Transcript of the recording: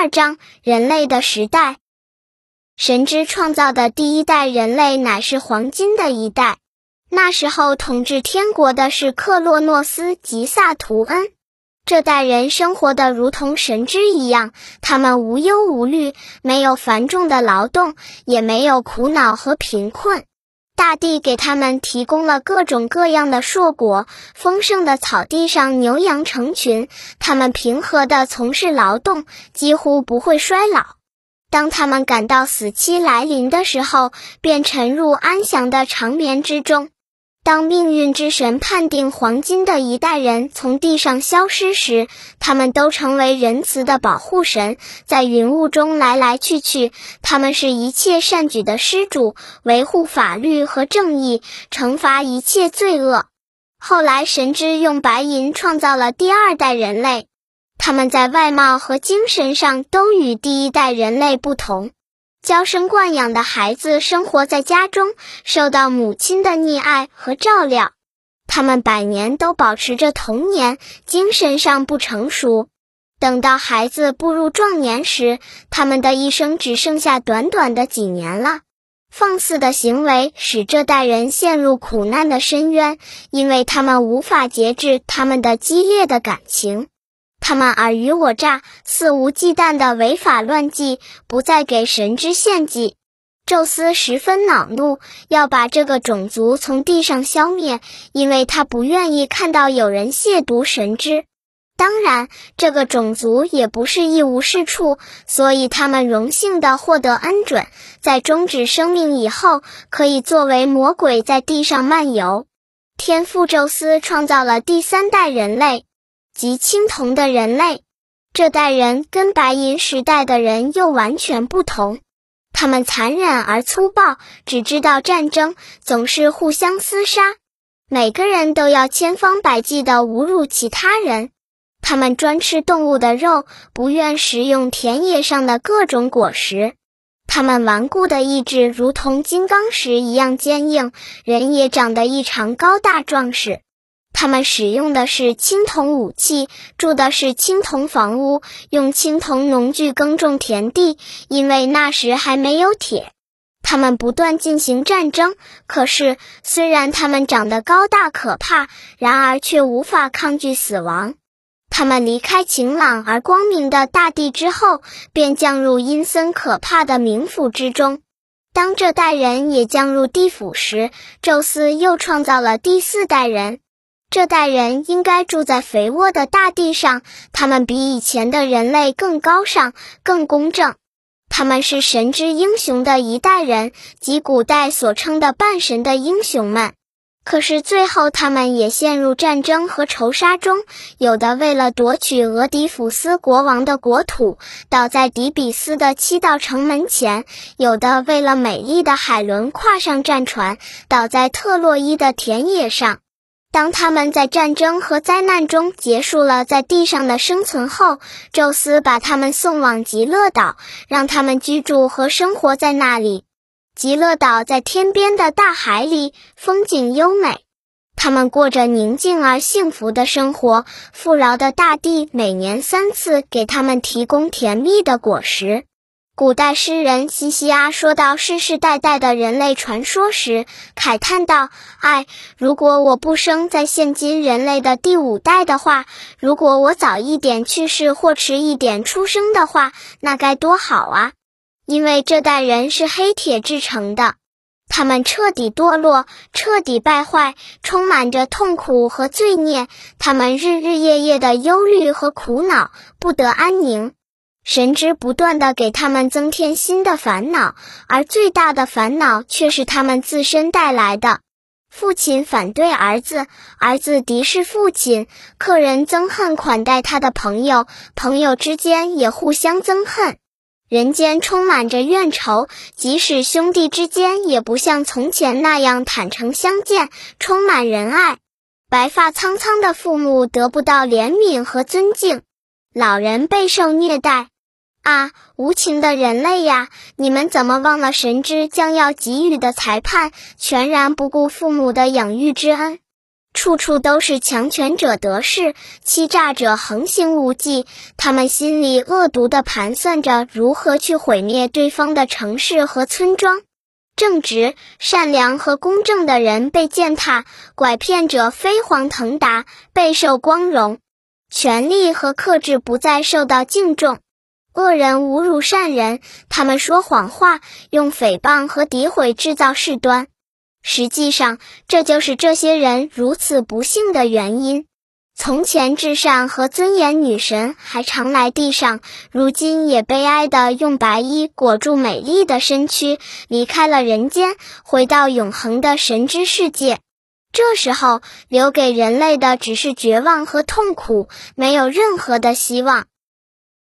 二章人类的时代。神之创造的第一代人类乃是黄金的一代，那时候统治天国的是克洛诺斯及萨图恩。这代人生活的如同神之一样，他们无忧无虑，没有繁重的劳动，也没有苦恼和贫困。大地给他们提供了各种各样的硕果，丰盛的草地上牛羊成群，他们平和地从事劳动，几乎不会衰老。当他们感到死期来临的时候，便沉入安详的长眠之中。当命运之神判定黄金的一代人从地上消失时，他们都成为仁慈的保护神，在云雾中来来去去。他们是一切善举的施主，维护法律和正义，惩罚一切罪恶。后来，神之用白银创造了第二代人类，他们在外貌和精神上都与第一代人类不同。娇生惯养的孩子生活在家中，受到母亲的溺爱和照料。他们百年都保持着童年，精神上不成熟。等到孩子步入壮年时，他们的一生只剩下短短的几年了。放肆的行为使这代人陷入苦难的深渊，因为他们无法节制他们的激烈的感情。他们尔虞我诈、肆无忌惮的违法乱纪，不再给神之献祭。宙斯十分恼怒，要把这个种族从地上消灭，因为他不愿意看到有人亵渎神之。当然，这个种族也不是一无是处，所以他们荣幸的获得恩准，在终止生命以后，可以作为魔鬼在地上漫游。天父宙斯创造了第三代人类。及青铜的人类，这代人跟白银时代的人又完全不同。他们残忍而粗暴，只知道战争，总是互相厮杀。每个人都要千方百计地侮辱其他人。他们专吃动物的肉，不愿食用田野上的各种果实。他们顽固的意志如同金刚石一样坚硬，人也长得异常高大壮实。他们使用的是青铜武器，住的是青铜房屋，用青铜农具耕种田地，因为那时还没有铁。他们不断进行战争，可是虽然他们长得高大可怕，然而却无法抗拒死亡。他们离开晴朗而光明的大地之后，便降入阴森可怕的冥府之中。当这代人也降入地府时，宙斯又创造了第四代人。这代人应该住在肥沃的大地上，他们比以前的人类更高尚、更公正。他们是神之英雄的一代人，即古代所称的半神的英雄们。可是最后，他们也陷入战争和仇杀中，有的为了夺取俄狄浦斯国王的国土，倒在底比斯的七道城门前；有的为了美丽的海伦跨上战船，倒在特洛伊的田野上。当他们在战争和灾难中结束了在地上的生存后，宙斯把他们送往极乐岛，让他们居住和生活在那里。极乐岛在天边的大海里，风景优美，他们过着宁静而幸福的生活。富饶的大地每年三次给他们提供甜蜜的果实。古代诗人西西阿说到世世代代的人类传说时，慨叹道：“唉，如果我不生在现今人类的第五代的话，如果我早一点去世或迟一点出生的话，那该多好啊！因为这代人是黑铁制成的，他们彻底堕落，彻底败坏，充满着痛苦和罪孽。他们日日夜夜的忧虑和苦恼，不得安宁。”神之不断的给他们增添新的烦恼，而最大的烦恼却是他们自身带来的。父亲反对儿子，儿子敌视父亲，客人憎恨款待他的朋友，朋友之间也互相憎恨。人间充满着怨仇，即使兄弟之间也不像从前那样坦诚相见，充满仁爱。白发苍苍的父母得不到怜悯和尊敬，老人备受虐待。啊，无情的人类呀！你们怎么忘了神之将要给予的裁判，全然不顾父母的养育之恩？处处都是强权者得势，欺诈者横行无忌。他们心里恶毒地盘算着如何去毁灭对方的城市和村庄。正直、善良和公正的人被践踏，拐骗者飞黄腾达，备受光荣。权力和克制不再受到敬重。恶人侮辱善人，他们说谎话，用诽谤和诋毁制造事端。实际上，这就是这些人如此不幸的原因。从前至善和尊严女神还常来地上，如今也悲哀地用白衣裹住美丽的身躯，离开了人间，回到永恒的神之世界。这时候，留给人类的只是绝望和痛苦，没有任何的希望。